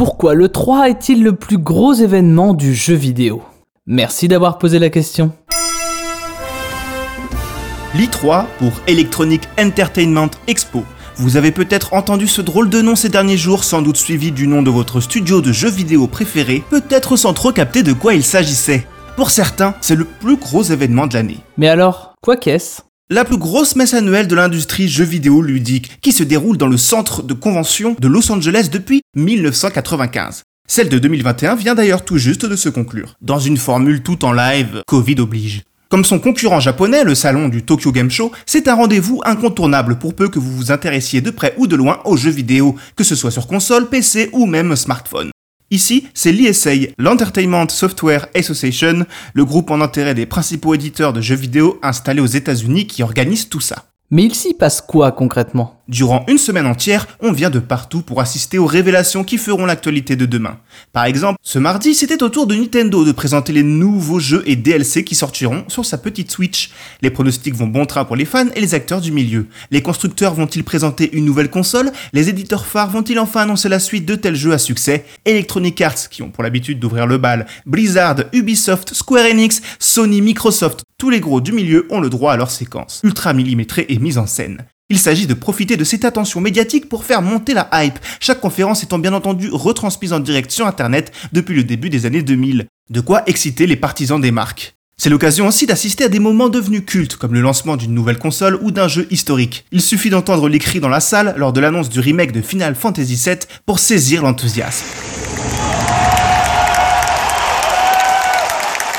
Pourquoi le 3 est-il le plus gros événement du jeu vidéo? Merci d'avoir posé la question. L'I3 pour Electronic Entertainment Expo. Vous avez peut-être entendu ce drôle de nom ces derniers jours, sans doute suivi du nom de votre studio de jeux vidéo préféré, peut-être sans trop capter de quoi il s'agissait. Pour certains, c'est le plus gros événement de l'année. Mais alors, quoi qu'est-ce? La plus grosse messe annuelle de l'industrie jeux vidéo ludique, qui se déroule dans le centre de convention de Los Angeles depuis 1995. Celle de 2021 vient d'ailleurs tout juste de se conclure, dans une formule tout en live, Covid oblige. Comme son concurrent japonais, le salon du Tokyo Game Show, c'est un rendez-vous incontournable pour peu que vous vous intéressiez de près ou de loin aux jeux vidéo, que ce soit sur console, PC ou même smartphone. Ici, c'est l'ESA, l'Entertainment Software Association, le groupe en intérêt des principaux éditeurs de jeux vidéo installés aux États-Unis qui organise tout ça. Mais il s'y passe quoi concrètement? Durant une semaine entière, on vient de partout pour assister aux révélations qui feront l'actualité de demain. Par exemple, ce mardi, c'était au tour de Nintendo de présenter les nouveaux jeux et DLC qui sortiront sur sa petite Switch. Les pronostics vont bon train pour les fans et les acteurs du milieu. Les constructeurs vont-ils présenter une nouvelle console? Les éditeurs phares vont-ils enfin annoncer la suite de tels jeux à succès? Electronic Arts, qui ont pour l'habitude d'ouvrir le bal, Blizzard, Ubisoft, Square Enix, Sony, Microsoft, tous les gros du milieu ont le droit à leur séquence, ultra millimétrée et mise en scène. Il s'agit de profiter de cette attention médiatique pour faire monter la hype, chaque conférence étant bien entendu retransmise en direct sur Internet depuis le début des années 2000. De quoi exciter les partisans des marques. C'est l'occasion aussi d'assister à des moments devenus cultes, comme le lancement d'une nouvelle console ou d'un jeu historique. Il suffit d'entendre les cris dans la salle lors de l'annonce du remake de Final Fantasy VII pour saisir l'enthousiasme.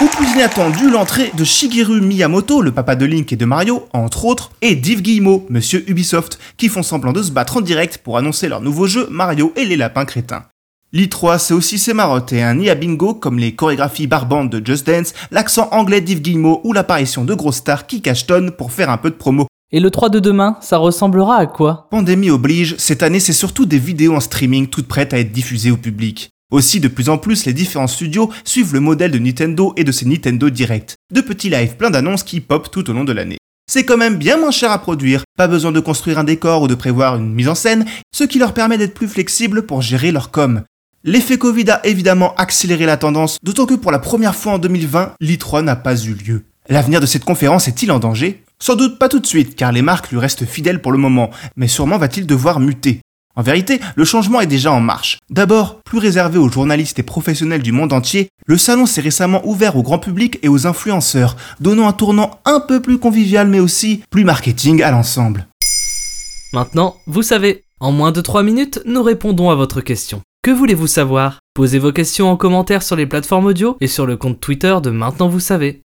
Ou plus inattendu, l'entrée de Shigeru Miyamoto, le papa de Link et de Mario, entre autres, et d'Yves Guillemot, monsieur Ubisoft, qui font semblant de se battre en direct pour annoncer leur nouveau jeu Mario et les lapins crétins. L'I3, c'est aussi ses marottes et un IA bingo comme les chorégraphies barbantes de Just Dance, l'accent anglais d'Yves Guillemot ou l'apparition de grosses stars qui cachetonnent pour faire un peu de promo. Et le 3 de demain, ça ressemblera à quoi? Pandémie oblige, cette année c'est surtout des vidéos en streaming toutes prêtes à être diffusées au public. Aussi, de plus en plus, les différents studios suivent le modèle de Nintendo et de ses Nintendo Direct. De petits lives plein d'annonces qui pop tout au long de l'année. C'est quand même bien moins cher à produire, pas besoin de construire un décor ou de prévoir une mise en scène, ce qui leur permet d'être plus flexibles pour gérer leur com. L'effet Covid a évidemment accéléré la tendance, d'autant que pour la première fois en 2020, l'I3 n'a pas eu lieu. L'avenir de cette conférence est-il en danger? Sans doute pas tout de suite, car les marques lui restent fidèles pour le moment, mais sûrement va-t-il devoir muter. En vérité, le changement est déjà en marche. D'abord, plus réservé aux journalistes et professionnels du monde entier, le salon s'est récemment ouvert au grand public et aux influenceurs, donnant un tournant un peu plus convivial mais aussi plus marketing à l'ensemble. Maintenant, vous savez, en moins de 3 minutes, nous répondons à votre question. Que voulez-vous savoir? Posez vos questions en commentaire sur les plateformes audio et sur le compte Twitter de Maintenant vous savez.